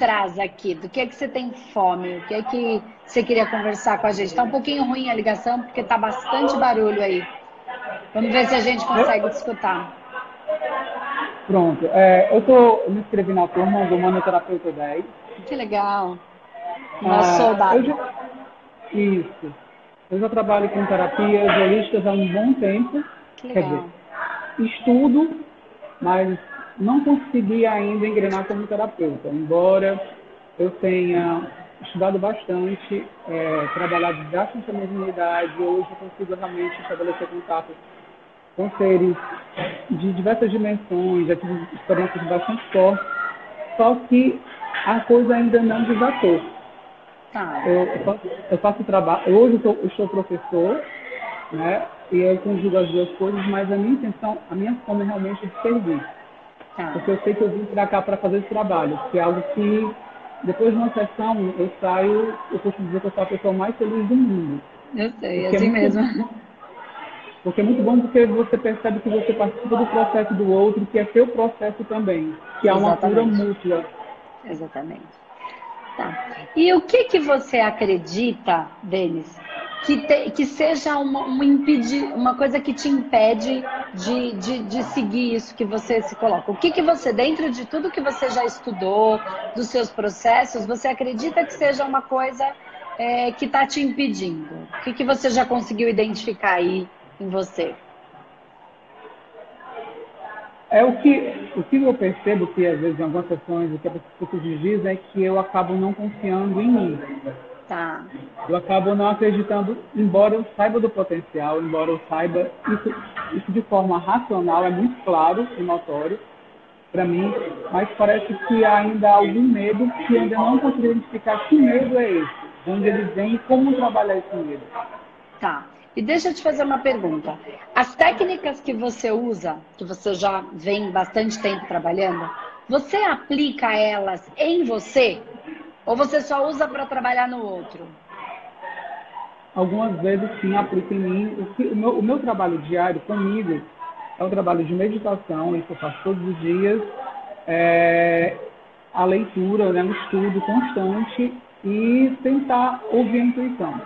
traz aqui? Do que é que você tem fome? O que é que você queria conversar com a gente? Está um pouquinho ruim a ligação, porque está bastante barulho aí. Vamos ver se a gente consegue te escutar. Pronto. É, eu tô, me inscrevi na turma do Manoterapeuta 10. Que legal. Nosso ah, soldado. Já, isso. Eu já trabalho com terapias holísticas há um bom tempo. Que legal. Quer dizer, estudo, mas não consegui ainda engrenar como terapeuta. Embora eu tenha estudado bastante, é, trabalhado bastante a mediunidade, hoje eu consigo realmente estabelecer contato com seres de diversas dimensões, já tive experiências bastante fortes, só que a coisa ainda não desatou. Tá. Eu, eu, faço, eu faço trabalho, hoje eu, tô, eu sou professor, né, e eu conjugo as duas coisas, mas a minha intenção, a minha fome é realmente de servir. Tá. Porque eu sei que eu vim para cá para fazer esse trabalho, que é algo que, depois de uma sessão, eu saio, eu posso dizer que eu sou a pessoa mais feliz do mundo. Eu sei, é assim é mesmo. Porque é muito bom porque você percebe que você participa do processo do outro, que é seu processo também, que há uma cura mútua. Exatamente. Tá. E o que que você acredita, Denis, que, te, que seja uma, impedi, uma coisa que te impede de, de, de, seguir isso que você se coloca? O que, que você, dentro de tudo que você já estudou, dos seus processos, você acredita que seja uma coisa é, que está te impedindo? O que, que você já conseguiu identificar aí em você? É o que, o que eu percebo que às vezes em algumas sessões o que as pessoas dizem é que eu acabo não confiando em mim. Tá. Eu acabo não acreditando, embora eu saiba do potencial, embora eu saiba isso, isso de forma racional é muito claro e notório para mim, mas parece que ainda há algum medo que ainda não consigo identificar que medo é esse, de onde ele vem e como trabalhar esse medo. Tá. E deixa eu te fazer uma pergunta. As técnicas que você usa, que você já vem bastante tempo trabalhando, você aplica elas em você? Ou você só usa para trabalhar no outro? Algumas vezes sim aplico em mim. O, meu, o meu trabalho diário comigo é um trabalho de meditação, isso eu faço todos os dias. É, a leitura, né, um estudo constante e tentar ouvir a intuição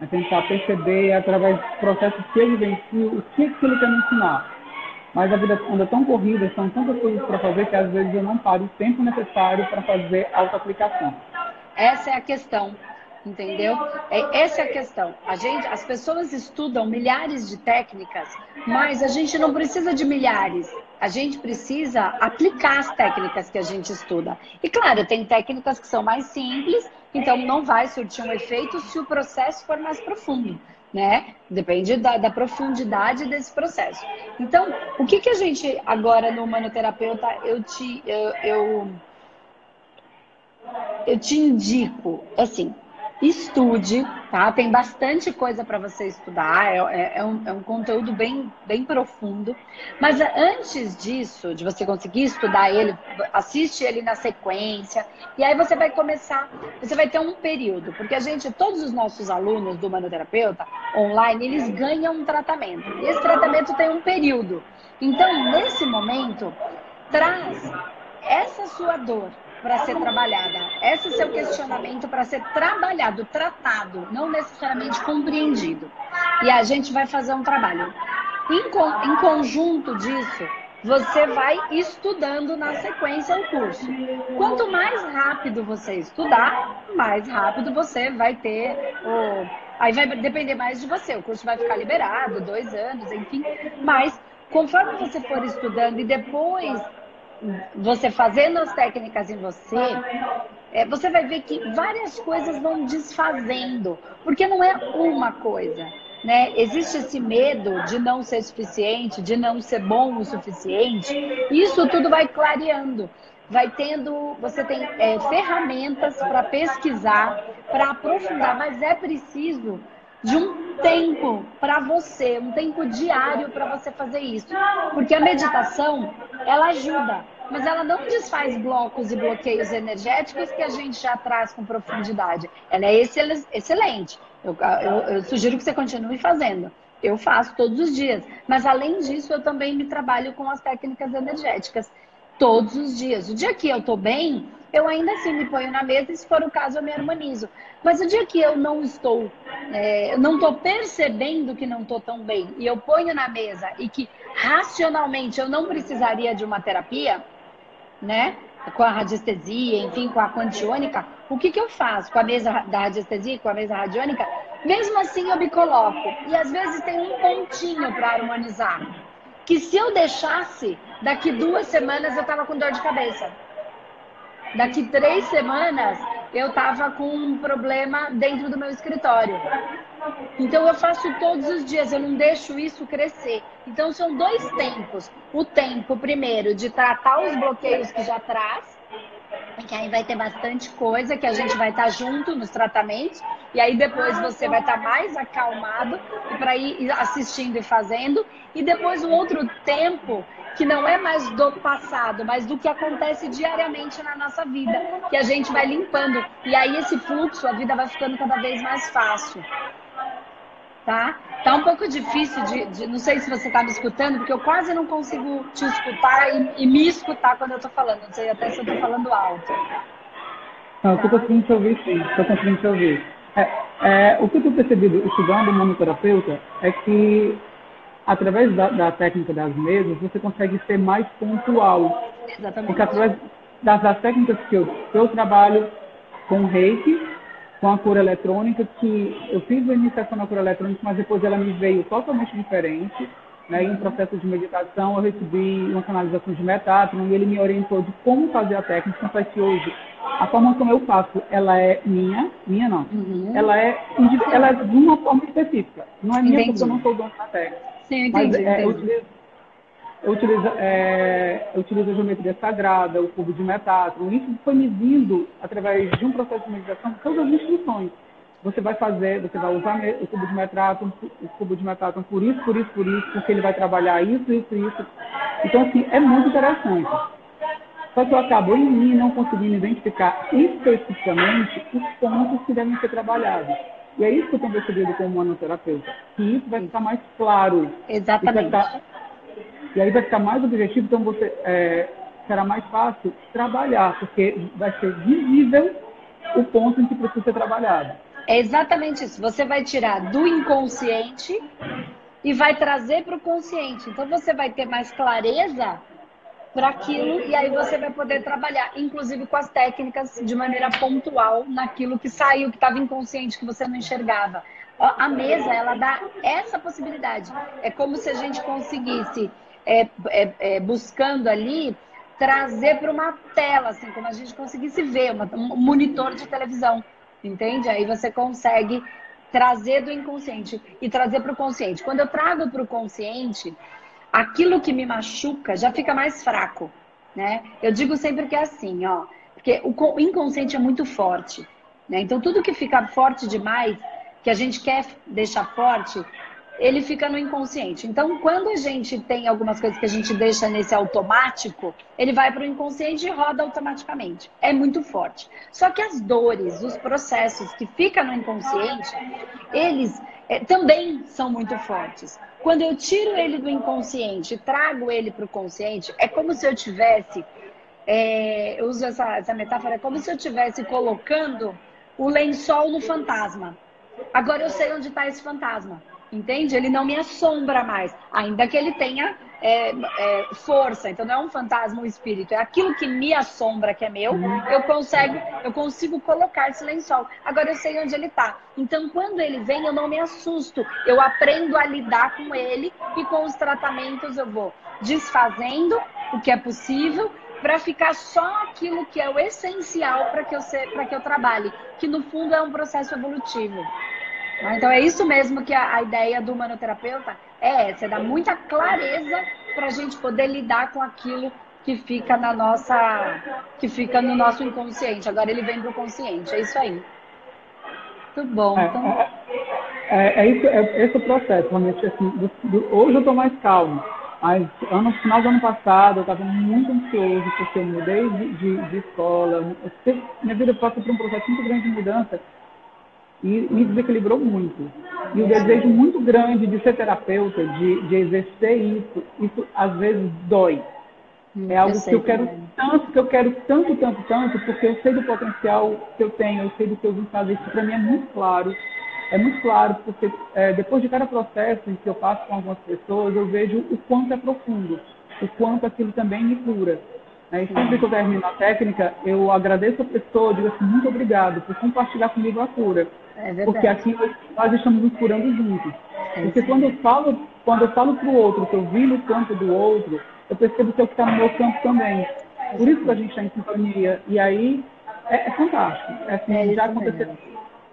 a tentar perceber através do processo que ele vivencia o que, que ele quer me ensinar. Mas a vida anda tão corrida, são tantas coisas para fazer que às vezes eu não paro o tempo necessário para fazer auto-aplicação. Essa é a questão, entendeu? É, essa é a questão. A gente, as pessoas estudam milhares de técnicas, mas a gente não precisa de milhares. A gente precisa aplicar as técnicas que a gente estuda. E claro, tem técnicas que são mais simples então não vai surtir um efeito se o processo for mais profundo. Né? Depende da, da, profundidade desse processo. Então, o que, que a gente agora no humanoterapeuta eu te eu, eu, eu te indico assim estude, tá? Tem bastante coisa para você estudar, é, é, é, um, é, um, conteúdo bem, bem profundo. Mas antes disso, de você conseguir estudar ele, assiste ele na sequência, e aí você vai começar, você vai ter um período, porque a gente, todos os nossos alunos do manoterapeuta online, eles ganham um tratamento. E esse tratamento tem um período. Então, nesse momento, traz essa sua dor, para ser trabalhada. Esse é seu questionamento para ser trabalhado, tratado, não necessariamente compreendido. E a gente vai fazer um trabalho. Em, em conjunto disso, você vai estudando na sequência o curso. Quanto mais rápido você estudar, mais rápido você vai ter o. Aí vai depender mais de você. O curso vai ficar liberado, dois anos, enfim. Mas conforme você for estudando e depois você fazendo as técnicas em você, é, você vai ver que várias coisas vão desfazendo, porque não é uma coisa. Né? Existe esse medo de não ser suficiente, de não ser bom o suficiente. Isso tudo vai clareando. Vai tendo, você tem é, ferramentas para pesquisar, para aprofundar, mas é preciso de um tempo para você, um tempo diário para você fazer isso. Porque a meditação, ela ajuda, mas ela não desfaz blocos e bloqueios energéticos que a gente já traz com profundidade. Ela é excelente. Eu, eu, eu sugiro que você continue fazendo. Eu faço todos os dias. Mas além disso, eu também me trabalho com as técnicas energéticas todos os dias. O dia que eu estou bem, eu ainda assim me ponho na mesa e, se for o caso, eu me harmonizo. Mas o dia que eu não estou, é, eu não estou percebendo que não estou tão bem, e eu ponho na mesa e que racionalmente eu não precisaria de uma terapia, né? Com a radiestesia, enfim, com a quantiônica, o que, que eu faço com a mesa da radiestesia, com a mesa radiônica? Mesmo assim eu me coloco. E às vezes tem um pontinho para harmonizar. Que se eu deixasse, daqui duas semanas eu tava com dor de cabeça. Daqui três semanas eu tava com um problema dentro do meu escritório. Então eu faço todos os dias, eu não deixo isso crescer. Então são dois tempos. O tempo, primeiro, de tratar os bloqueios que já traz, que aí vai ter bastante coisa que a gente vai estar junto nos tratamentos, e aí depois você vai estar mais acalmado para ir assistindo e fazendo, e depois um outro tempo que não é mais do passado, mas do que acontece diariamente na nossa vida, que a gente vai limpando. E aí esse fluxo, a vida vai ficando cada vez mais fácil tá? Tá um pouco difícil de, de não sei se você está me escutando, porque eu quase não consigo te escutar e, e me escutar quando eu estou falando. Não sei até se eu estou falando alto. Não, eu estou conseguindo te ouvir sim, estou conseguindo te ouvir. É, é, o que eu tenho percebido estudando manoterapeuta é que através da, da, técnica das mesas você consegue ser mais pontual. Exatamente. Porque através das, das técnicas que eu, que eu trabalho com reiki, com a cura eletrônica, que eu fiz a iniciação na cura eletrônica, mas depois ela me veio totalmente diferente. Né? Em um processo de meditação, eu recebi uma canalização de metatron e ele me orientou de como fazer a técnica. Tanto é que hoje, a forma como eu faço, ela é minha, minha não. Uhum. Ela, é, ela é de uma forma específica. Não é minha entendi. porque eu não sou dono da técnica. Sim, entendi. Mas, é, entendi. Eu utilizo, eu utilizo, é, eu utilizo a geometria sagrada, o cubo de metatron. Isso foi me vindo através de um processo de meditação, todas as instruções. Você vai fazer, você vai usar o cubo de metatron, o cubo de metatron por isso, por isso, por isso, porque ele vai trabalhar isso, isso, isso. Então, assim, é muito interessante. Só que eu acabo em mim não conseguindo identificar especificamente os pontos que devem ser trabalhados. E é isso que eu tenho percebido como manoterapeuta, que isso vai ficar mais claro. Exatamente. E aí vai ficar mais objetivo, então você é, será mais fácil trabalhar, porque vai ser visível o ponto em que precisa ser trabalhado. É exatamente isso. Você vai tirar do inconsciente e vai trazer para o consciente. Então você vai ter mais clareza para aquilo e aí você vai poder trabalhar, inclusive com as técnicas de maneira pontual naquilo que saiu, que estava inconsciente, que você não enxergava. A mesa, ela dá essa possibilidade. É como se a gente conseguisse é, é, é, buscando ali trazer para uma tela, assim, como a gente conseguisse ver, uma, um monitor de televisão, entende? Aí você consegue trazer do inconsciente e trazer para o consciente. Quando eu trago para o consciente, aquilo que me machuca já fica mais fraco, né? Eu digo sempre que é assim, ó, porque o inconsciente é muito forte, né? Então tudo que fica forte demais, que a gente quer deixar forte, ele fica no inconsciente. Então, quando a gente tem algumas coisas que a gente deixa nesse automático, ele vai para o inconsciente e roda automaticamente. É muito forte. Só que as dores, os processos que ficam no inconsciente, eles é, também são muito fortes. Quando eu tiro ele do inconsciente trago ele para o consciente, é como se eu tivesse, é, eu uso essa, essa metáfora, é como se eu tivesse colocando o lençol no fantasma. Agora eu sei onde está esse fantasma. Entende? Ele não me assombra mais, ainda que ele tenha é, é, força. Então não é um fantasma, um espírito, é aquilo que me assombra, que é meu. Eu consigo, eu consigo colocar esse lençol. Agora eu sei onde ele está. Então quando ele vem, eu não me assusto. Eu aprendo a lidar com ele e com os tratamentos eu vou desfazendo o que é possível para ficar só aquilo que é o essencial para que eu que eu trabalhe, que no fundo é um processo evolutivo. Então é isso mesmo que a, a ideia do manoterapeuta é essa, é dar muita clareza para a gente poder lidar com aquilo que fica na nossa, que fica no nosso inconsciente. Agora ele vem para o consciente, é isso aí. Muito bom. É, então... é, é, é, isso, é esse o processo, realmente assim, do, do, hoje eu estou mais calmo. Mas ano, no final do ano passado eu estava muito ansioso porque eu mudei de, de, de escola. Eu, minha vida passa por um processo muito grande de mudança e me desequilibrou muito. E o desejo muito grande de ser terapeuta, de, de exercer isso, isso às vezes dói. Hum, é algo eu que eu quero também. tanto, que eu quero tanto, tanto, tanto, porque eu sei do potencial que eu tenho, eu sei do que eu vim fazer. Isso para mim é muito claro. É muito claro, porque é, depois de cada processo que eu passo com algumas pessoas, eu vejo o quanto é profundo, o quanto aquilo também me cura. Né? E sempre que eu termino a técnica, eu agradeço a pessoa, digo assim, muito obrigado por compartilhar comigo a cura. É porque aqui nós estamos nos curando juntos. É porque quando eu falo, quando eu falo para o outro, que eu vi no campo do outro, eu percebo que é o que está no meu campo também. Por isso que a gente está em sintonia. E aí é, é fantástico. Assim, já, aconteceram,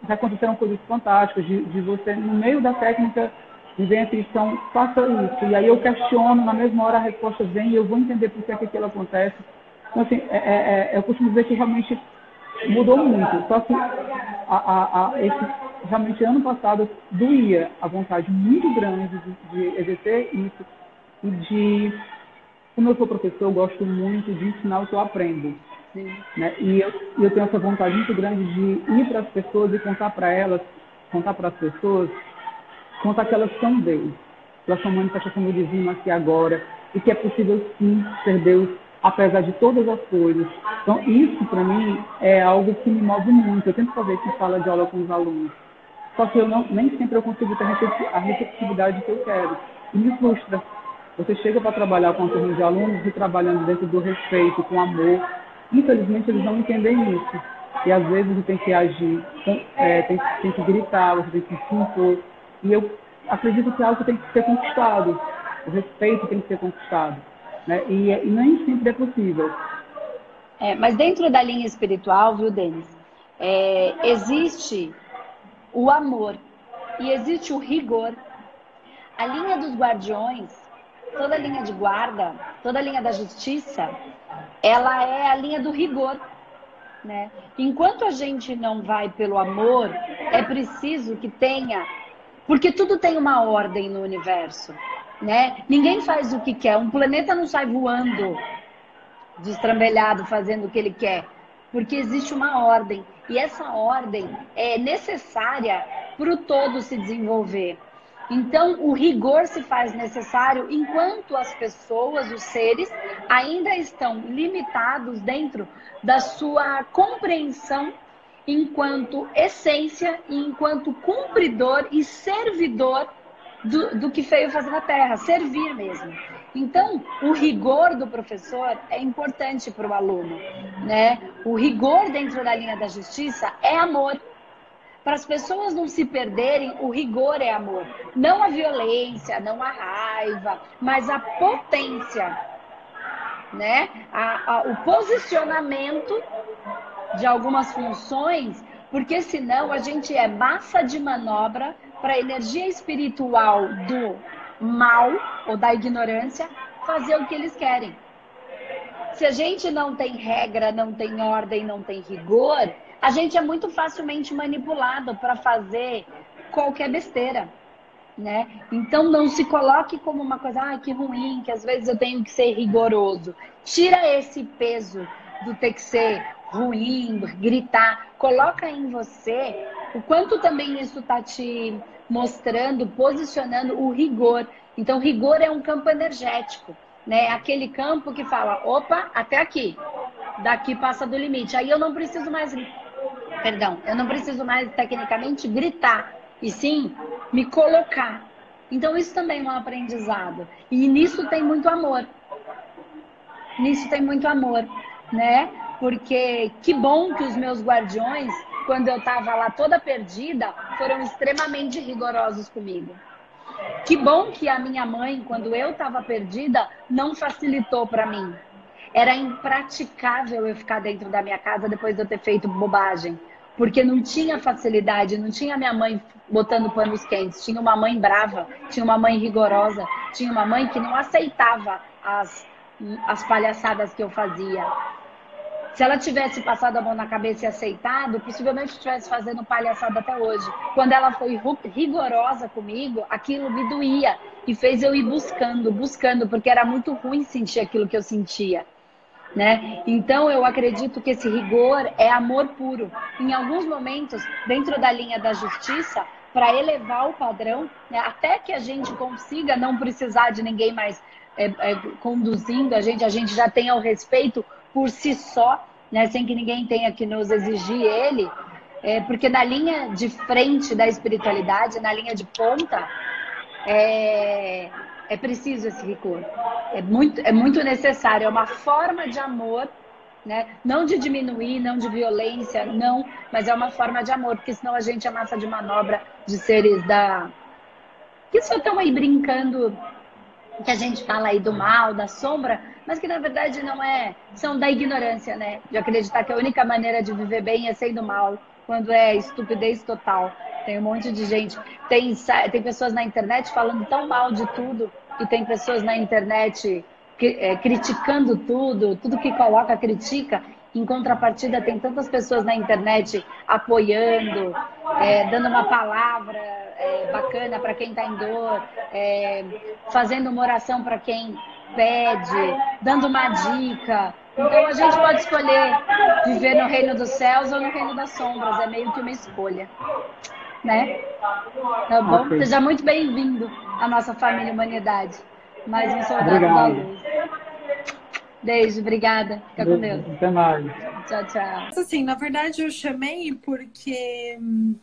já aconteceram coisas fantásticas de, de você, no meio da técnica, dizer a intuição, faça isso. E aí eu questiono, na mesma hora a resposta vem e eu vou entender por que, é que aquilo acontece. Então, assim, é, é, é eu costumo dizer que realmente mudou muito. Só que a, a, a, esse, realmente ano passado doía a vontade muito grande de, de exercer isso e de, como eu sou professor, eu gosto muito de ensinar o que eu aprendo. Né? E eu, eu tenho essa vontade muito grande de ir para as pessoas e contar para elas, contar para as pessoas, contar que elas são Deus. Elas são manifestação do divino aqui agora e que é possível sim ser Deus apesar de todas as coisas. Então, isso para mim é algo que me move muito. Eu tento fazer isso em sala de aula com os alunos. Só que eu não, nem sempre eu consigo ter a receptividade que eu quero. E me frustra. Você chega para trabalhar com um turma de alunos e trabalhando dentro do respeito, com amor. Infelizmente, eles não entendem isso. E às vezes você tem que agir, é, tem, tem que gritar, você tem que se impor. E eu acredito que algo tem que ser conquistado. O respeito tem que ser conquistado. Né? E, e nem sempre é possível. É, mas dentro da linha espiritual, viu, Denis? É, existe o amor e existe o rigor. A linha dos guardiões, toda a linha de guarda, toda a linha da justiça, ela é a linha do rigor. Né? Enquanto a gente não vai pelo amor, é preciso que tenha, porque tudo tem uma ordem no universo né? Ninguém faz o que quer. Um planeta não sai voando destrambelhado fazendo o que ele quer, porque existe uma ordem e essa ordem é necessária para o todo se desenvolver. Então, o rigor se faz necessário enquanto as pessoas, os seres, ainda estão limitados dentro da sua compreensão enquanto essência, enquanto cumpridor e servidor do, do que veio fazer na Terra, servir mesmo. Então, o rigor do professor é importante para o aluno, né? O rigor dentro da linha da justiça é amor. Para as pessoas não se perderem, o rigor é amor. Não a violência, não a raiva, mas a potência, né? A, a, o posicionamento de algumas funções, porque senão a gente é massa de manobra para a energia espiritual do mal ou da ignorância fazer o que eles querem. Se a gente não tem regra, não tem ordem, não tem rigor, a gente é muito facilmente manipulado para fazer qualquer besteira. Né? Então não se coloque como uma coisa, ah, que ruim, que às vezes eu tenho que ser rigoroso. Tira esse peso do ter que ser ruim, gritar. Coloca em você o quanto também isso está te mostrando, posicionando o rigor. Então, rigor é um campo energético, né? Aquele campo que fala, opa, até aqui, daqui passa do limite. Aí eu não preciso mais, perdão, eu não preciso mais tecnicamente gritar, e sim me colocar. Então, isso também é um aprendizado. E nisso tem muito amor. Nisso tem muito amor, né? Porque que bom que os meus guardiões quando eu estava lá toda perdida, foram extremamente rigorosos comigo. Que bom que a minha mãe, quando eu estava perdida, não facilitou para mim. Era impraticável eu ficar dentro da minha casa depois de eu ter feito bobagem. Porque não tinha facilidade, não tinha minha mãe botando panos quentes. Tinha uma mãe brava, tinha uma mãe rigorosa, tinha uma mãe que não aceitava as, as palhaçadas que eu fazia. Se ela tivesse passado a mão na cabeça e aceitado, possivelmente estivesse fazendo palhaçada até hoje. Quando ela foi rigorosa comigo, aquilo me doía e fez eu ir buscando, buscando, porque era muito ruim sentir aquilo que eu sentia. Né? Então eu acredito que esse rigor é amor puro. Em alguns momentos, dentro da linha da justiça, para elevar o padrão, né? até que a gente consiga não precisar de ninguém mais é, é, conduzindo a gente, a gente já tenha o respeito por si só, né? sem que ninguém tenha que nos exigir ele, é, porque na linha de frente da espiritualidade, na linha de ponta, é, é preciso esse rigor. É muito, é muito necessário, é uma forma de amor né? Não de diminuir, não de violência, não, mas é uma forma de amor, porque senão a gente é massa de manobra de seres da que só estão aí brincando, que a gente fala aí do mal, da sombra, mas que na verdade não é, são da ignorância, né? De acreditar que a única maneira de viver bem é sendo mal, quando é estupidez total. Tem um monte de gente, tem, tem pessoas na internet falando tão mal de tudo, e tem pessoas na internet é, criticando tudo, tudo que coloca critica. Em contrapartida, tem tantas pessoas na internet apoiando, é, dando uma palavra é, bacana para quem está em dor, é, fazendo uma oração para quem pede, dando uma dica. Então a gente pode escolher viver no reino dos céus ou no reino das sombras, é meio que uma escolha. Né? Tá bom? Okay. Seja muito bem-vindo à nossa família Humanidade mais um soldado Obrigado. da luz. Beijo, obrigada. Fica com Deus. Até mais. Tchau, tchau. Assim, na verdade eu chamei porque hum,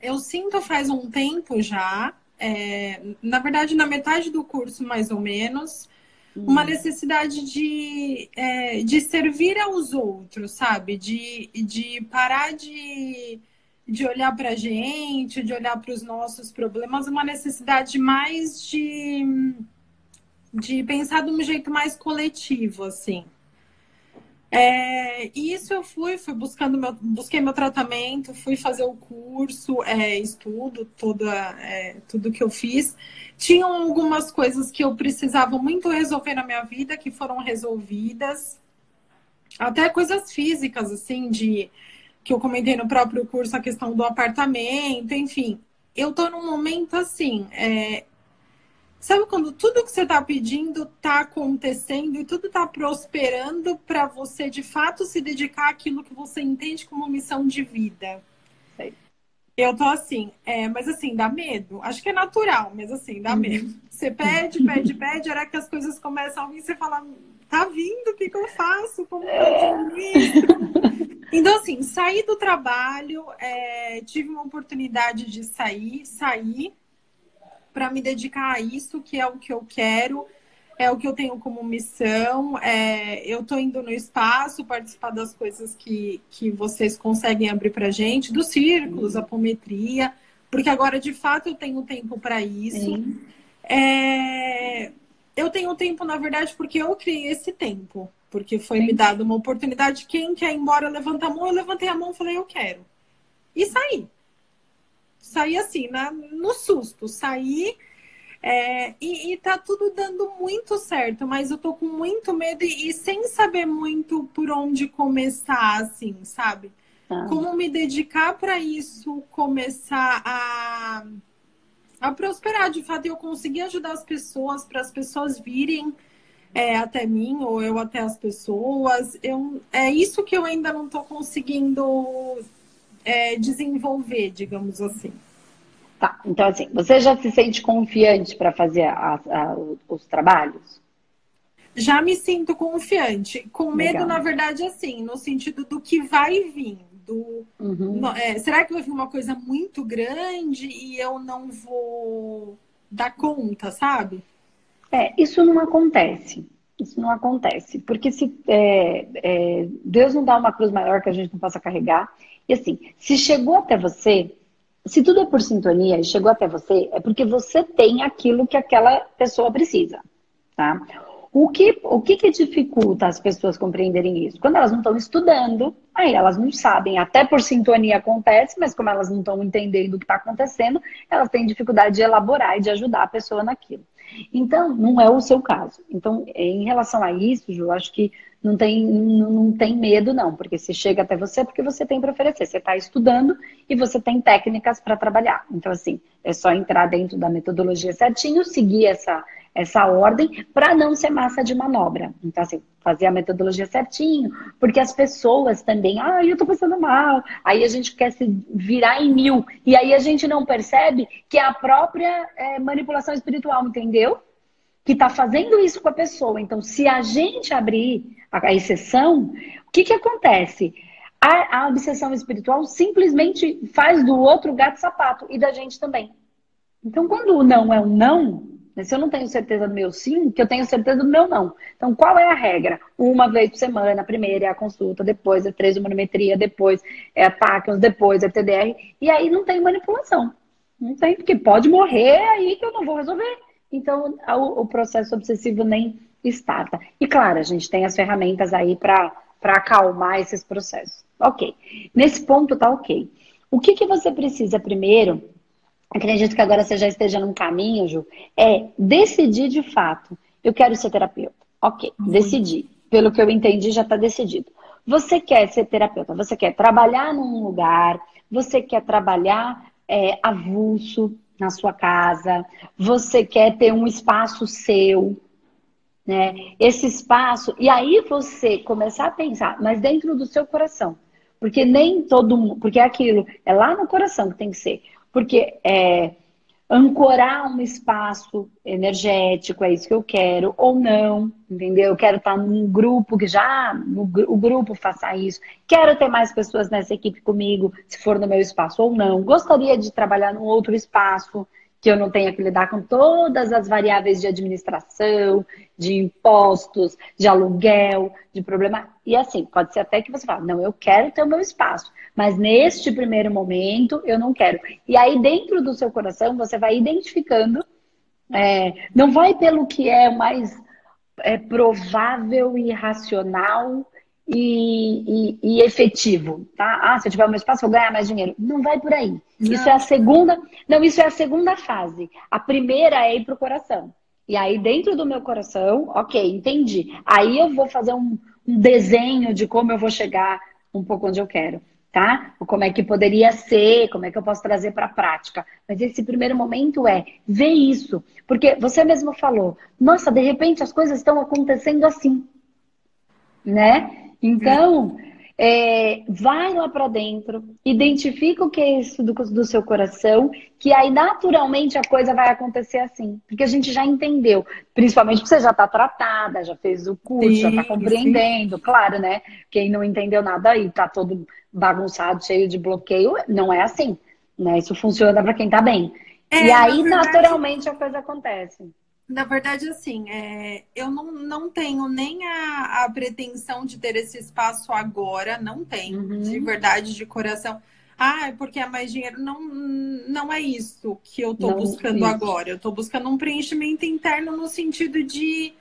eu sinto faz um tempo já, é, na verdade na metade do curso mais ou menos, hum. uma necessidade de, é, de servir aos outros, sabe? De, de parar de, de olhar para a gente, de olhar para os nossos problemas, uma necessidade mais de hum, de pensar de um jeito mais coletivo, assim. É, isso eu fui, fui buscando meu, busquei meu tratamento, fui fazer o curso, é, estudo, toda, é, tudo que eu fiz. Tinham algumas coisas que eu precisava muito resolver na minha vida que foram resolvidas, até coisas físicas, assim, de que eu comentei no próprio curso, a questão do apartamento, enfim. Eu tô num momento assim, é, Sabe quando tudo que você está pedindo está acontecendo e tudo está prosperando para você de fato se dedicar àquilo que você entende como missão de vida? Sei. Eu tô assim, é, mas assim, dá medo. Acho que é natural, mas assim, dá uhum. medo. Você pede, pede, pede, a hora que as coisas começam a vir, você fala, tá vindo, o que, que eu faço? Como eu isso? Então, assim, saí do trabalho, é, tive uma oportunidade de sair, sair para me dedicar a isso, que é o que eu quero, é o que eu tenho como missão. É, eu estou indo no espaço participar das coisas que, que vocês conseguem abrir para gente, dos círculos, apometria, porque agora de fato eu tenho tempo para isso. É, eu tenho tempo, na verdade, porque eu criei esse tempo. Porque foi Sim. me dado uma oportunidade. Quem quer ir embora, levanta a mão. Eu levantei a mão e falei, eu quero. E saí saí assim, na, no susto, saí. É, e, e tá tudo dando muito certo, mas eu tô com muito medo e, e sem saber muito por onde começar, assim, sabe? Ah. Como me dedicar para isso começar a, a prosperar de fato eu conseguir ajudar as pessoas, para as pessoas virem é, até mim ou eu até as pessoas. Eu, é isso que eu ainda não tô conseguindo é, desenvolver, digamos assim. Tá, então assim, você já se sente confiante para fazer a, a, os trabalhos? Já me sinto confiante. Com medo, Legal. na verdade, assim, no sentido do que vai vir. Do, uhum. no, é, será que vai vir uma coisa muito grande e eu não vou dar conta, sabe? É, isso não acontece. Isso não acontece. Porque se é, é, Deus não dá uma cruz maior que a gente não possa carregar. E assim, se chegou até você, se tudo é por sintonia e chegou até você, é porque você tem aquilo que aquela pessoa precisa, tá? O que, o que, que dificulta as pessoas compreenderem isso? Quando elas não estão estudando, aí elas não sabem. Até por sintonia acontece, mas como elas não estão entendendo o que está acontecendo, elas têm dificuldade de elaborar e de ajudar a pessoa naquilo. Então, não é o seu caso. Então, em relação a isso, Ju, acho que não tem, não, não tem medo, não, porque se chega até você é porque você tem para oferecer. Você está estudando e você tem técnicas para trabalhar. Então, assim, é só entrar dentro da metodologia certinho, seguir essa, essa ordem para não ser massa de manobra. Então, assim, fazer a metodologia certinho, porque as pessoas também, ah, eu tô passando mal, aí a gente quer se virar em mil, e aí a gente não percebe que é a própria é, manipulação espiritual, entendeu? Que está fazendo isso com a pessoa. Então, se a gente abrir a, exceção, o que, que acontece? A, a obsessão espiritual simplesmente faz do outro gato sapato e da gente também. Então, quando o não é um não, se eu não tenho certeza do meu sim, que eu tenho certeza do meu não. Então, qual é a regra? Uma vez por semana, a primeira é a consulta, depois é três humanometria, depois é a depois é TDR. E aí não tem manipulação. Não tem, porque pode morrer aí que eu não vou resolver. Então, o, o processo obsessivo nem starta. E claro, a gente tem as ferramentas aí para acalmar esses processos. Ok. Nesse ponto tá ok. O que, que você precisa primeiro acredito que agora você já esteja num caminho, Ju, é decidir de fato. Eu quero ser terapeuta. Ok, uhum. decidi. Pelo que eu entendi, já está decidido. Você quer ser terapeuta, você quer trabalhar num lugar, você quer trabalhar é, avulso na sua casa, você quer ter um espaço seu, né? Esse espaço, e aí você começar a pensar, mas dentro do seu coração. Porque nem todo mundo, porque é aquilo, é lá no coração que tem que ser. Porque é, ancorar um espaço energético, é isso que eu quero, ou não, entendeu? Eu quero estar num grupo que já o grupo faça isso. Quero ter mais pessoas nessa equipe comigo, se for no meu espaço ou não. Gostaria de trabalhar num outro espaço que eu não tenha que lidar com todas as variáveis de administração, de impostos, de aluguel, de problema. E assim, pode ser até que você fale, não, eu quero ter o meu espaço, mas neste primeiro momento eu não quero. E aí, dentro do seu coração, você vai identificando, é, não vai pelo que é mais é, provável e racional e, e, e, efetivo, tá? Ah, se eu tiver o meu espaço, vou ganhar mais dinheiro. Não vai por aí. Não. Isso é a segunda. Não, isso é a segunda fase. A primeira é ir pro coração. E aí, dentro do meu coração, ok, entendi. Aí eu vou fazer um, um desenho de como eu vou chegar um pouco onde eu quero, tá? Como é que poderia ser, como é que eu posso trazer para a prática. Mas esse primeiro momento é ver isso. Porque você mesmo falou, nossa, de repente as coisas estão acontecendo assim, né? Então, é, vai lá para dentro, identifica o que é isso do, do, seu coração, que aí naturalmente a coisa vai acontecer assim. Porque a gente já entendeu, principalmente porque você já está tratada, já fez o curso, sim, já está compreendendo, sim. claro, né? Quem não entendeu nada aí, tá todo bagunçado, cheio de bloqueio, não é assim. Né? Isso funciona para quem está bem. É, e aí, verdade... naturalmente, a coisa acontece. Na verdade, assim, é, eu não, não tenho nem a, a, pretensão de ter esse espaço agora, não tenho, uhum. de verdade, de coração. Ah, é porque é mais dinheiro. Não, não é isso que eu estou buscando isso. agora. Eu estou buscando um preenchimento interno no sentido de,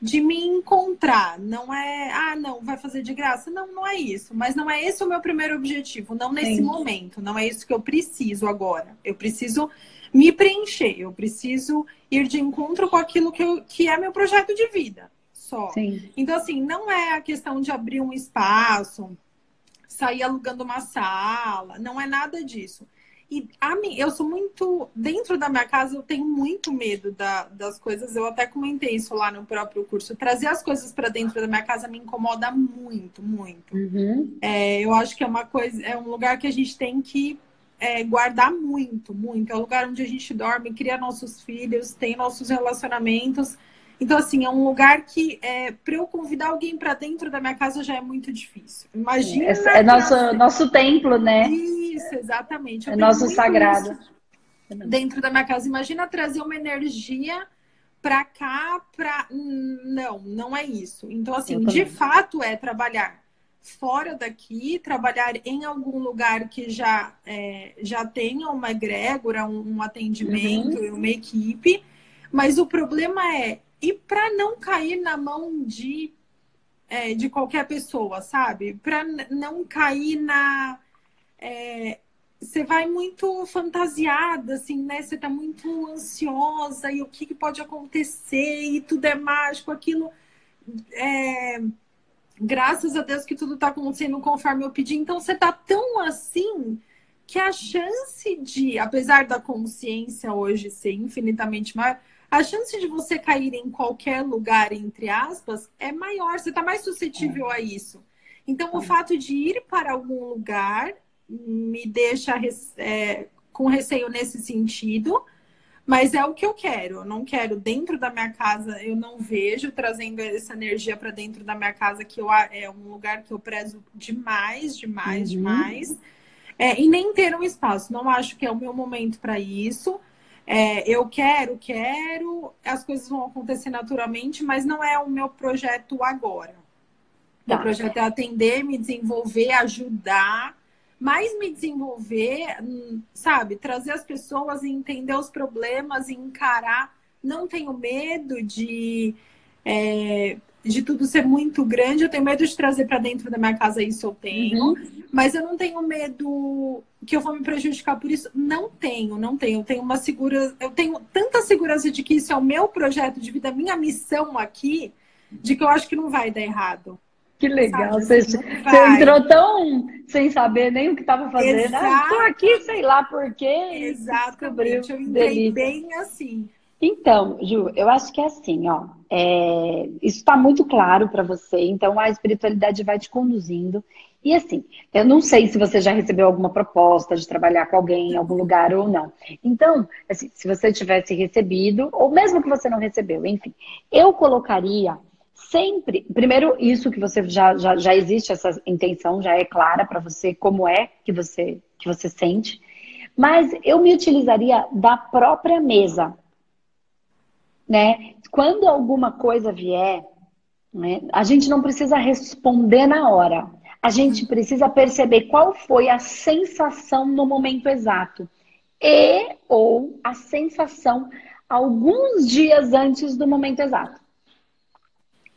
de me encontrar. Não é, ah, não, vai fazer de graça. Não, não é isso. Mas não é esse o meu primeiro objetivo. Não nesse Sim. momento. Não é isso que eu preciso agora. Eu preciso me preencher, eu preciso ir de encontro com aquilo que, eu, que é meu projeto de vida. Só. Sim. Então, assim, não é a questão de abrir um espaço, sair alugando uma sala, não é nada disso. E a mim, eu sou muito. Dentro da minha casa, eu tenho muito medo da, das coisas. Eu até comentei isso lá no próprio curso. Trazer as coisas para dentro da minha casa me incomoda muito, muito. Uhum. É, eu acho que é uma coisa, é um lugar que a gente tem que é, guardar muito, muito. É o lugar onde a gente dorme, cria nossos filhos, tem nossos relacionamentos. Então, assim, é um lugar que é, para eu convidar alguém para dentro da minha casa já é muito difícil. Imagina. É, é nosso, nosso templo, né? Isso, exatamente. Eu é nosso sagrado. Dentro da minha casa. Imagina trazer uma energia para cá, para. Não, não é isso. Então, assim, de fato é trabalhar fora daqui, trabalhar em algum lugar que já, é, já tenha uma egrégora, um, um atendimento uhum. uma equipe. Mas o problema é, e para não cair na mão de, é, de qualquer pessoa, sabe? Para não cair na. É, você vai muito fantasiada, assim, né? Você tá muito ansiosa e o que, que pode acontecer e tudo é mágico, aquilo. É, graças a Deus que tudo está acontecendo conforme eu pedi. Então você tá tão assim que a chance de, apesar da consciência hoje ser infinitamente maior, a chance de você cair em qualquer lugar, entre aspas, é maior. Você está mais suscetível a isso. Então, o fato de ir para algum lugar me deixa é, com receio nesse sentido, mas é o que eu quero. Eu não quero dentro da minha casa, eu não vejo trazendo essa energia para dentro da minha casa, que eu, é um lugar que eu prezo demais, demais, uhum. demais. É, e nem ter um espaço. Não acho que é o meu momento para isso. É, eu quero, quero, as coisas vão acontecer naturalmente, mas não é o meu projeto agora. Tá. O projeto é atender, me desenvolver, ajudar, mais me desenvolver, sabe? Trazer as pessoas e entender os problemas e encarar. Não tenho medo de, é, de tudo ser muito grande. Eu tenho medo de trazer para dentro da minha casa isso eu tenho. Uhum. Mas eu não tenho medo que eu vou me prejudicar por isso. Não tenho, não tenho. Eu tenho uma segurança, eu tenho tanta segurança de que isso é o meu projeto de vida, minha missão aqui, de que eu acho que não vai dar errado. Que legal. Você, você, entrou tão sem saber nem o que estava fazendo. Ah, estou aqui, sei lá por quê. Exatamente. Eu entrei bem assim. Então, Ju, eu acho que é assim, ó. É, isso está muito claro para você, então a espiritualidade vai te conduzindo. E assim, eu não sei se você já recebeu alguma proposta de trabalhar com alguém em algum lugar ou não. Então, assim, se você tivesse recebido, ou mesmo que você não recebeu, enfim, eu colocaria sempre. Primeiro, isso que você já, já, já existe, essa intenção já é clara para você, como é que você, que você sente. Mas eu me utilizaria da própria mesa. Né? Quando alguma coisa vier, né, a gente não precisa responder na hora a gente precisa perceber qual foi a sensação no momento exato e ou a sensação alguns dias antes do momento exato.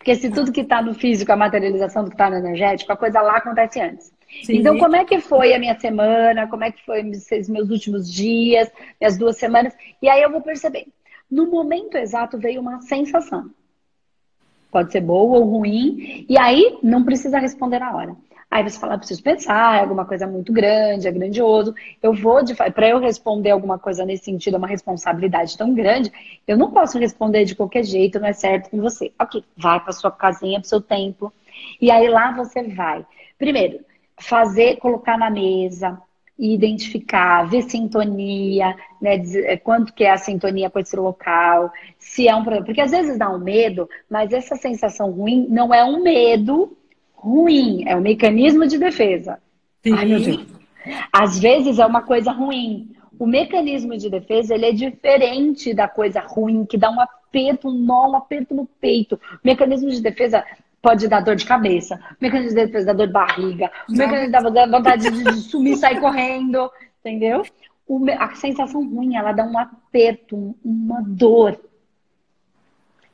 Porque se tudo que está no físico, a materialização do que está no energético, a coisa lá acontece antes. Sim. Então, como é que foi a minha semana? Como é que foi os meus últimos dias, minhas duas semanas? E aí eu vou perceber. No momento exato veio uma sensação. Pode ser boa ou ruim. E aí não precisa responder na hora. Aí você fala, preciso pensar, é alguma coisa muito grande, é grandioso. Eu vou, de para eu responder alguma coisa nesse sentido, é uma responsabilidade tão grande, eu não posso responder de qualquer jeito, não é certo com você. Ok, vai para sua casinha, para seu templo. E aí lá você vai. Primeiro, fazer, colocar na mesa, identificar, ver sintonia, né, dizer, quanto que é a sintonia com esse local, se é um problema. Porque às vezes dá um medo, mas essa sensação ruim não é um medo ruim, é um mecanismo de defesa. Sim. Ai, meu Deus. Às vezes é uma coisa ruim. O mecanismo de defesa ele é diferente da coisa ruim, que dá um aperto, um nó, um aperto no peito. O mecanismo de defesa pode dar dor de cabeça, o mecanismo de defesa dá dor de barriga, o mecanismo da vontade de, de sumir e sair correndo, entendeu? O, a sensação ruim, ela dá um aperto, uma dor.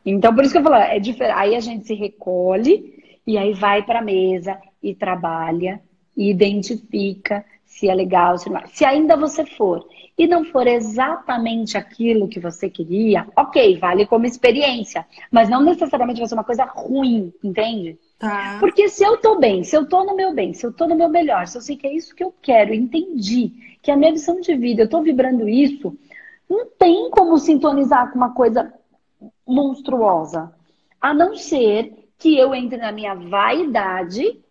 Então, por isso que eu falo, é diferente. Aí a gente se recolhe e aí vai para a mesa e trabalha e identifica se é legal, se não é. Se ainda você for e não for exatamente aquilo que você queria, ok, vale como experiência, mas não necessariamente vai ser uma coisa ruim, entende? Tá. Porque se eu tô bem, se eu tô no meu bem, se eu tô no meu melhor, se eu sei que é isso que eu quero, entendi que a minha missão de vida, eu tô vibrando isso, não tem como sintonizar com uma coisa monstruosa. A não ser que eu entre na minha vaidade.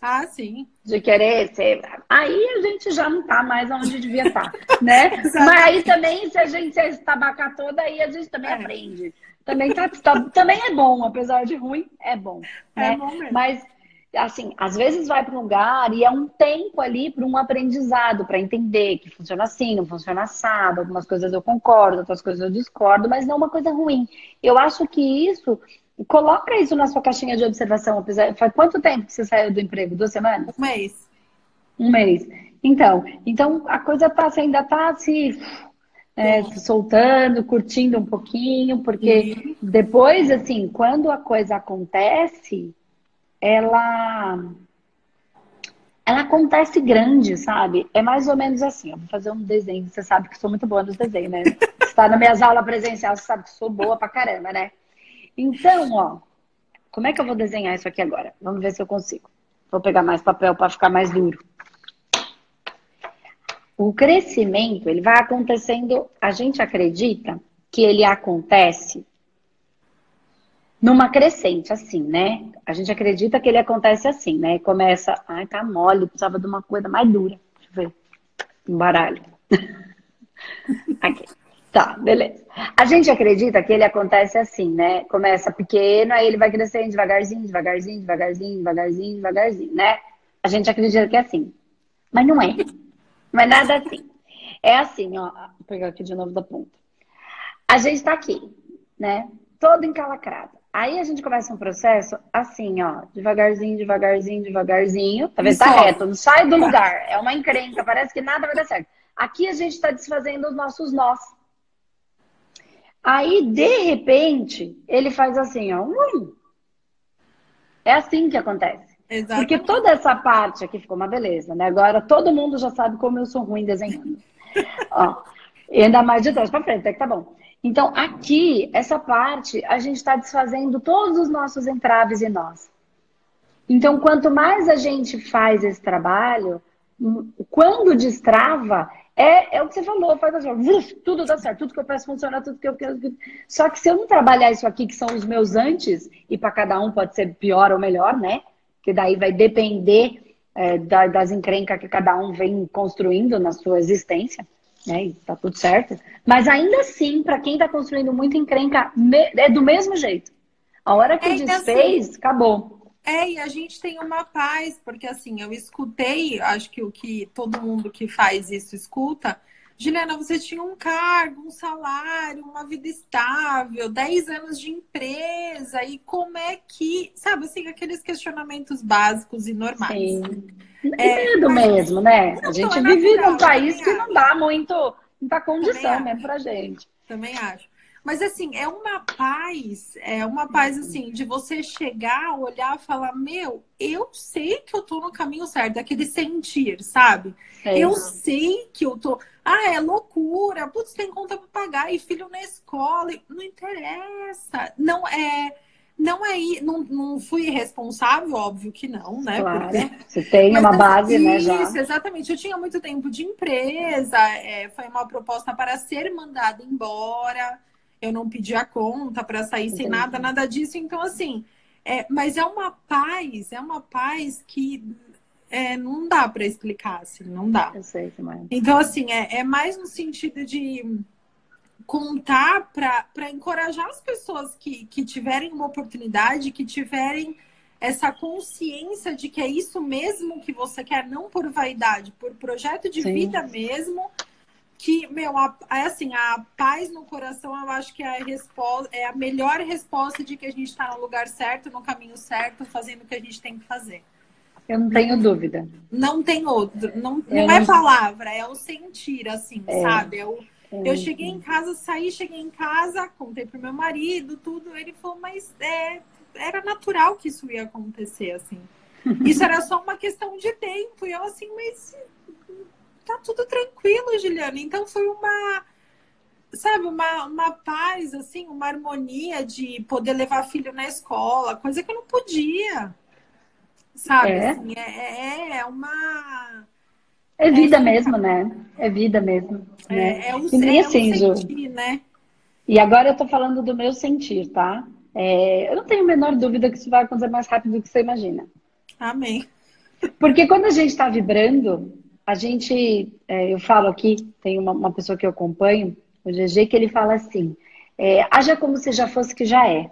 Ah, sim. De querer ser. Aí a gente já não tá mais onde devia estar, tá, né? Mas aí também, se a gente se estabacar toda, aí a gente também é. aprende. Também, tá, tá, também é bom, apesar de ruim, é bom. É né? bom mesmo. Mas, assim, às vezes vai para um lugar e é um tempo ali para um aprendizado, para entender que funciona assim, não funciona assado. Algumas coisas eu concordo, outras coisas eu discordo, mas não é uma coisa ruim. Eu acho que isso Coloca isso na sua caixinha de observação. Apesar... Faz quanto tempo que você saiu do emprego? Duas semanas? Um mês. Um mês. Então, então a coisa tá, você ainda está se é, soltando, curtindo um pouquinho, porque uhum. depois, assim, quando a coisa acontece, ela ela acontece grande, sabe? É mais ou menos assim. Eu vou fazer um desenho. Você sabe que sou muito boa nos desenhos, né? Você está nas minhas aulas presenciais, você sabe que sou boa pra caramba, né? Então, ó, como é que eu vou desenhar isso aqui agora? Vamos ver se eu consigo. Vou pegar mais papel para ficar mais duro. o crescimento, ele vai acontecendo, a gente acredita que ele acontece numa crescente, assim, né? A gente acredita que ele acontece assim, né? Começa, ai, tá mole, precisava de uma coisa mais dura. Deixa eu ver. Um baralho. Aqui. Tá, beleza. A gente acredita que ele acontece assim, né? Começa pequeno, aí ele vai crescendo devagarzinho, devagarzinho, devagarzinho, devagarzinho, devagarzinho, né? A gente acredita que é assim. Mas não é. Não é nada assim. É assim, ó. Vou pegar aqui de novo da ponta. A gente tá aqui, né? Todo encalacrado. Aí a gente começa um processo assim, ó, devagarzinho, devagarzinho, devagarzinho. Tá vendo? Tá reto, não sai do lugar. É uma encrenca, parece que nada vai dar certo. Aqui a gente está desfazendo os nossos nós. Aí, de repente, ele faz assim, ó. Hum. É assim que acontece. Exatamente. Porque toda essa parte aqui ficou uma beleza, né? Agora todo mundo já sabe como eu sou ruim desenhando. ó, e ainda mais de trás para frente, até que tá bom. Então, aqui, essa parte, a gente está desfazendo todos os nossos entraves e nós. Então, quanto mais a gente faz esse trabalho, hum, quando destrava, é, é o que você falou, faz assim, uf, tudo dá certo, tudo que eu peço funciona, tudo que eu quero. Só que se eu não trabalhar isso aqui, que são os meus antes, e para cada um pode ser pior ou melhor, né? Que daí vai depender é, da, das encrencas que cada um vem construindo na sua existência, né? E tá tudo certo. Mas ainda assim, para quem está construindo muita encrenca, é do mesmo jeito. A hora que é, desfez, assim, acabou. É, e a gente tem uma paz, porque assim, eu escutei, acho que o que todo mundo que faz isso escuta. Juliana, você tinha um cargo, um salário, uma vida estável, 10 anos de empresa, e como é que, sabe, assim, aqueles questionamentos básicos e normais. Sim. É, é do mesmo, né? A gente vive natural, num país que não dá muito, muita condição mesmo pra gente. Também acho. Mas assim, é uma paz, é uma paz assim, de você chegar, olhar e falar, meu, eu sei que eu tô no caminho certo, aquele sentir, sabe? É. Eu sei que eu tô. Ah, é loucura, putz, tem conta pra pagar, e filho na escola, não interessa. Não é. Não é não, não fui responsável, óbvio que não, né? Claro. Porque... Você tem Mas, uma base, isso, né? Já. Isso, exatamente. Eu tinha muito tempo de empresa, é, foi uma proposta para ser mandada embora eu não pedi a conta para sair Entendi. sem nada, nada disso. Então, assim, é, mas é uma paz, é uma paz que é, não dá para explicar, assim, não dá. Eu sei também. Então, assim, é, é mais no sentido de contar para encorajar as pessoas que, que tiverem uma oportunidade, que tiverem essa consciência de que é isso mesmo que você quer, não por vaidade, por projeto de Sim. vida mesmo que, meu, a, é assim, a paz no coração, eu acho que é a, resposta, é a melhor resposta de que a gente está no lugar certo, no caminho certo, fazendo o que a gente tem que fazer. Eu não tenho dúvida. Não tem outro. Não, não, é palavra, é o sentir, assim, é. sabe? Eu, é. eu cheguei em casa, saí, cheguei em casa, contei pro meu marido, tudo. Ele falou, mas é, era natural que isso ia acontecer, assim. Isso era só uma questão de tempo. E eu, assim, mas tá tudo tranquilo, Juliana. Então foi uma, sabe, uma, uma paz, assim, uma harmonia de poder levar filho na escola, coisa que eu não podia. Sabe? É, assim, é, é, é uma. É vida é, mesmo, né? É vida mesmo. É, né? é o, e, assim, sentir, né? E agora eu tô falando do meu sentir, tá? É, eu não tenho a menor dúvida que isso vai acontecer mais rápido do que você imagina. Amém. Porque quando a gente está vibrando, a gente, é, eu falo aqui, tem uma, uma, pessoa que eu acompanho, o GG, que ele fala assim: é, haja como se já fosse que já é.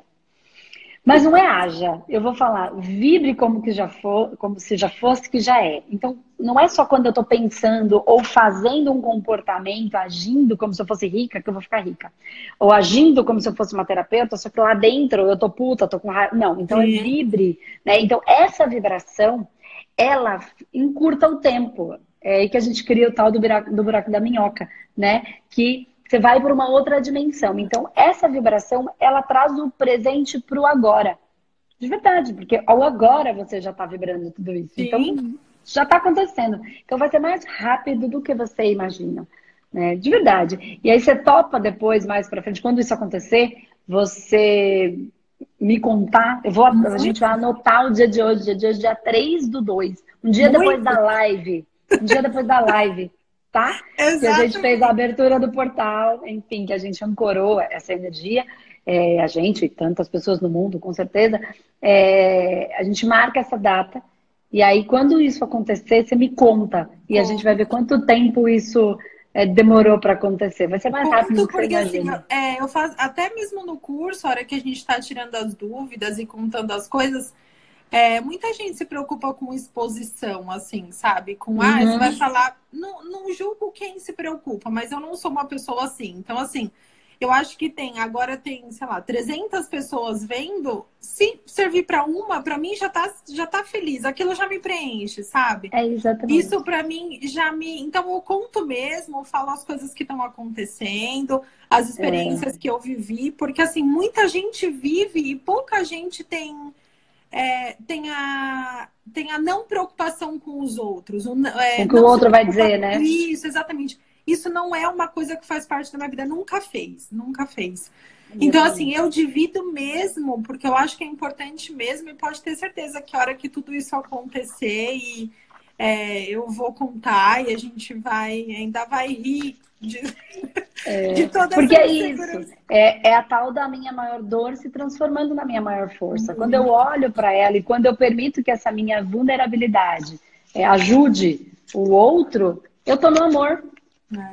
Mas não é haja, eu vou falar, vibre como que já for, como se já fosse que já é. Então, não é só quando eu estou pensando ou fazendo um comportamento, agindo como se eu fosse rica, que eu vou ficar rica. Ou agindo como se eu fosse uma terapeuta, só que lá dentro eu tô puta, tô com raiva. Não, então é vibre, né? Então, essa vibração, ela encurta o tempo. É aí que a gente cria o tal do buraco, do buraco da minhoca, né? Que você vai para uma outra dimensão. Então, essa vibração, ela traz o presente para o agora. De verdade, porque ao agora você já está vibrando tudo isso. Sim. Então, já está acontecendo. Então, vai ser mais rápido do que você imagina. Né? De verdade. E aí você topa depois, mais para frente, quando isso acontecer, você me contar. Eu vou, a gente vai anotar o dia de hoje, dia de hoje, dia 3 do 2. Um dia Muito. depois da live. Um dia depois da live. tá? Exatamente. Que a gente fez a abertura do portal, enfim, que a gente ancorou essa energia. É, a gente e tantas pessoas no mundo, com certeza, é, a gente marca essa data e aí quando isso acontecer, você me conta e a gente vai ver quanto tempo isso é, demorou para acontecer. Vai ser mais rápido do que porque, você assim, é, eu faço, até mesmo no curso, a hora que a gente está tirando as dúvidas e contando as coisas, é, muita gente se preocupa com exposição, assim, sabe? Com, ah, Uhum. você vai falar. Não, não julgo quem se preocupa, mas eu não sou uma pessoa assim. Então, assim, eu acho que tem, agora tem, sei lá, 300 pessoas vendo. Se servir para uma, para mim já tá, já tá feliz. Aquilo já me preenche, sabe? É exatamente. Isso para mim já me. Então eu conto mesmo, eu falo as coisas que estão acontecendo, as É. experiências que eu vivi, porque assim, muita gente vive e pouca gente tem. É, tem, a, tem a não preocupação com os outros. O, é, o que o outro vai dizer, né? Isso, exatamente. Isso não é uma coisa que faz parte da minha vida, nunca fez, nunca fez. Então, assim, eu divido mesmo, porque eu acho que é importante mesmo, e pode ter certeza que a hora que tudo isso acontecer e é, eu vou contar e a gente vai, ainda vai rir de, de toda Porque é isso, é, é a tal da minha maior dor se transformando na minha maior força. Quando eu olho para ela e quando eu permito que essa minha vulnerabilidade é, ajude o outro, eu tô no amor, É,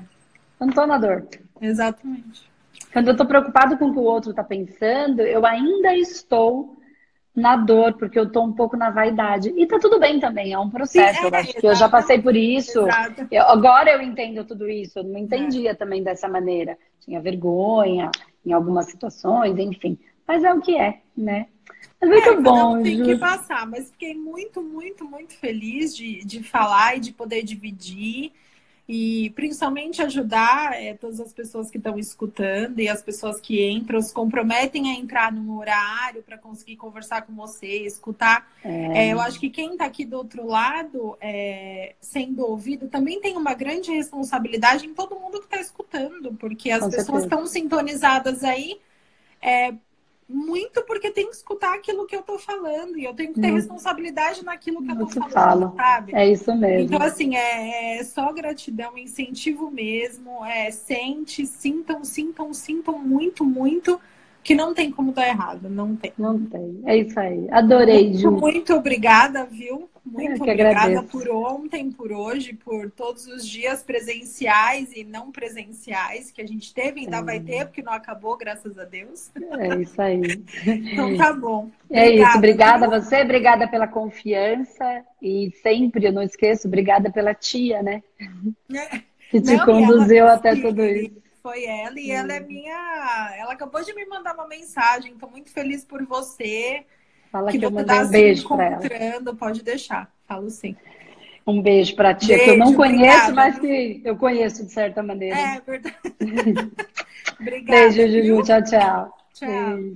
eu não tô na dor. exatamente. Quando eu tô preocupado com o que o outro tá pensando, eu ainda estou na dor, porque eu tô um pouco na vaidade. E tá tudo bem também, é um processo. Sim, é, eu acho que eu já passei por isso. Eu- agora eu entendo tudo isso. Eu não entendia também dessa maneira. Tinha vergonha em algumas situações, enfim. Mas é o que é, né? Mas muito É, cada bom, tem que passar, mas fiquei muito, muito, muito feliz de, de falar e de poder dividir e principalmente ajudar é, todas as pessoas que estão escutando e as pessoas que entram, se comprometem a entrar num horário para conseguir conversar com você, escutar. É, eu acho que quem está aqui do outro lado, é, sendo ouvido, também tem uma grande responsabilidade em todo mundo que está escutando, porque as Com pessoas estão sintonizadas aí. Muito porque tem que escutar aquilo que eu tô falando e eu tenho que ter Hum. responsabilidade naquilo que eu tô falando, sabe? É isso mesmo. Então, assim, é, é só gratidão, incentivo mesmo. É, sente, sintam, sintam, sintam muito, muito, que não tem como dar errado, não tem. Não tem. É isso aí. Adorei, Muito, Ju. muito obrigada, viu? Muito obrigada por ontem, por hoje, por todos os dias presenciais e não presenciais que a gente teve, ainda vai ter, porque não acabou, graças a Deus. É isso aí. Então tá bom. É isso. Obrigada a você, obrigada pela confiança. E sempre, eu não esqueço, obrigada pela tia, né? Que te Não, conduziu ela- até sim, tudo isso. Foi ela e ela é minha. Ela acabou de me mandar uma mensagem. Estou muito feliz por você. Fala que que eu mandei está um beijo pra ela. Pode deixar. Falo sim. Um beijo pra tia, que eu não conheço, obrigada, mas que eu conheço de certa maneira. É verdade. Obrigada. Beijo, Juju. Tchau, tchau. Tchau. Beijo.